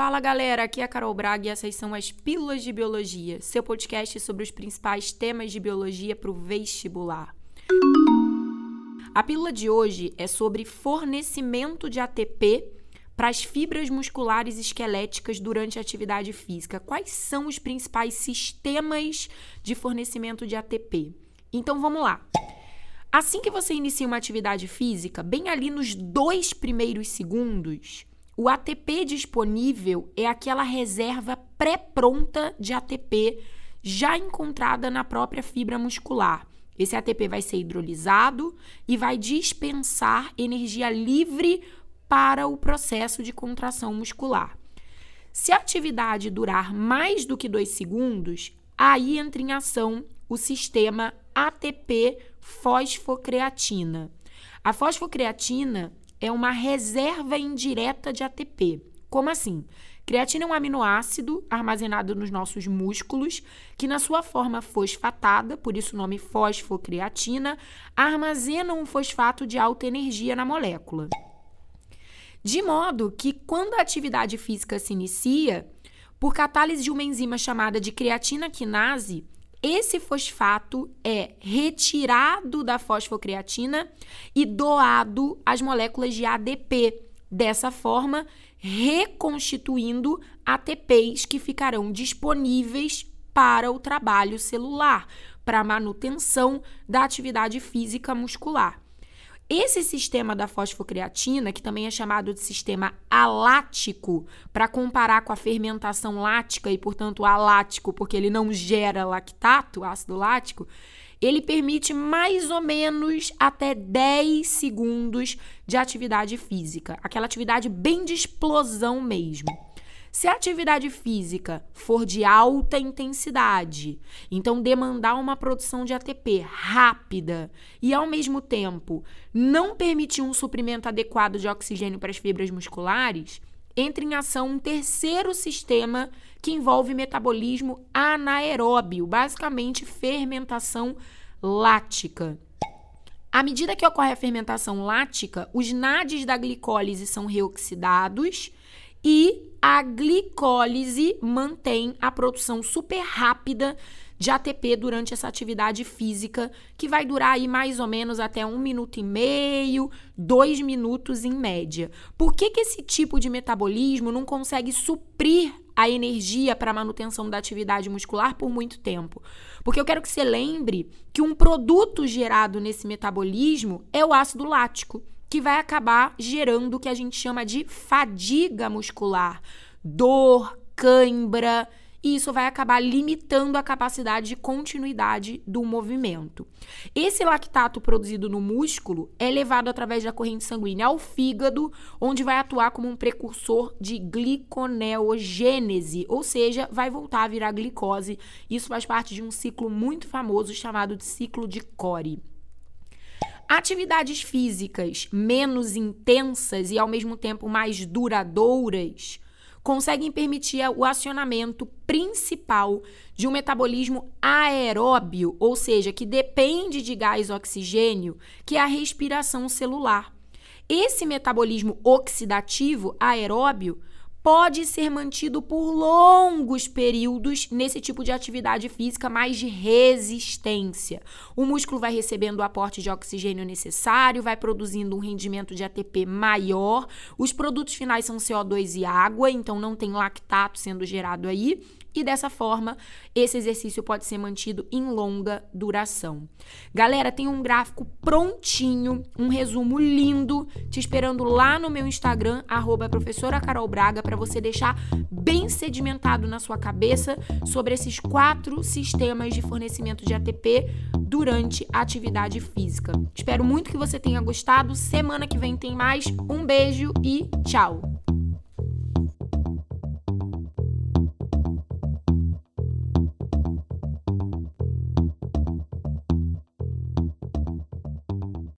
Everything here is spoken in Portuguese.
Fala galera, aqui é a Carol Braga e essas são as Pílulas de Biologia, seu podcast sobre os principais temas de biologia para o vestibular. A pílula de hoje é sobre fornecimento de ATP para as fibras musculares esqueléticas durante a atividade física. Quais são os principais sistemas de fornecimento de ATP? Então vamos lá. Assim que você inicia uma atividade física, bem ali nos dois primeiros segundos, o ATP disponível é aquela reserva pré-pronta de ATP já encontrada na própria fibra muscular. Esse ATP vai ser hidrolisado e vai dispensar energia livre para o processo de contração muscular. Se a atividade durar mais do que dois segundos, aí entra em ação o sistema ATP fosfocreatina. A fosfocreatina é uma reserva indireta de ATP. Como assim? Creatina é um aminoácido armazenado nos nossos músculos, que na sua forma fosfatada, por isso o nome fosfocreatina, armazena um fosfato de alta energia na molécula. De modo que quando a atividade física se inicia, por catálise de uma enzima chamada de creatina quinase, esse fosfato é retirado da fosfocreatina e doado às moléculas de ADP. Dessa forma, reconstituindo ATPs que ficarão disponíveis para o trabalho celular, para a manutenção da atividade física muscular. Esse sistema da fosfocreatina, que também é chamado de sistema alático, para comparar com a fermentação lática e, portanto, alático, porque ele não gera lactato, ácido lático, ele permite mais ou menos até 10 segundos de atividade física, aquela atividade bem de explosão mesmo. Se a atividade física for de alta intensidade, então demandar uma produção de ATP rápida e ao mesmo tempo não permitir um suprimento adequado de oxigênio para as fibras musculares, entra em ação um terceiro sistema que envolve metabolismo anaeróbio, basicamente fermentação lática. À medida que ocorre a fermentação lática, os NADs da glicólise são reoxidados e a glicólise mantém a produção super rápida de ATP durante essa atividade física, que vai durar aí mais ou menos até um minuto e meio, dois minutos em média. Por que, que esse tipo de metabolismo não consegue suprir a energia para manutenção da atividade muscular por muito tempo? Porque eu quero que você lembre que um produto gerado nesse metabolismo é o ácido lático que vai acabar gerando o que a gente chama de fadiga muscular, dor, cãibra, e isso vai acabar limitando a capacidade de continuidade do movimento. Esse lactato produzido no músculo é levado através da corrente sanguínea ao fígado, onde vai atuar como um precursor de gliconeogênese, ou seja, vai voltar a virar glicose. Isso faz parte de um ciclo muito famoso chamado de ciclo de Core. Atividades físicas menos intensas e ao mesmo tempo mais duradouras conseguem permitir o acionamento principal de um metabolismo aeróbio, ou seja, que depende de gás oxigênio, que é a respiração celular. Esse metabolismo oxidativo aeróbio pode ser mantido por longos períodos nesse tipo de atividade física mais de resistência. O músculo vai recebendo o aporte de oxigênio necessário, vai produzindo um rendimento de ATP maior. Os produtos finais são CO2 e água, então não tem lactato sendo gerado aí e dessa forma esse exercício pode ser mantido em longa duração. Galera, tem um gráfico prontinho, um resumo lindo, te esperando lá no meu Instagram, arroba professora Carol Braga, para você deixar bem sedimentado na sua cabeça sobre esses quatro sistemas de fornecimento de ATP durante a atividade física. Espero muito que você tenha gostado. Semana que vem tem mais. Um beijo e tchau!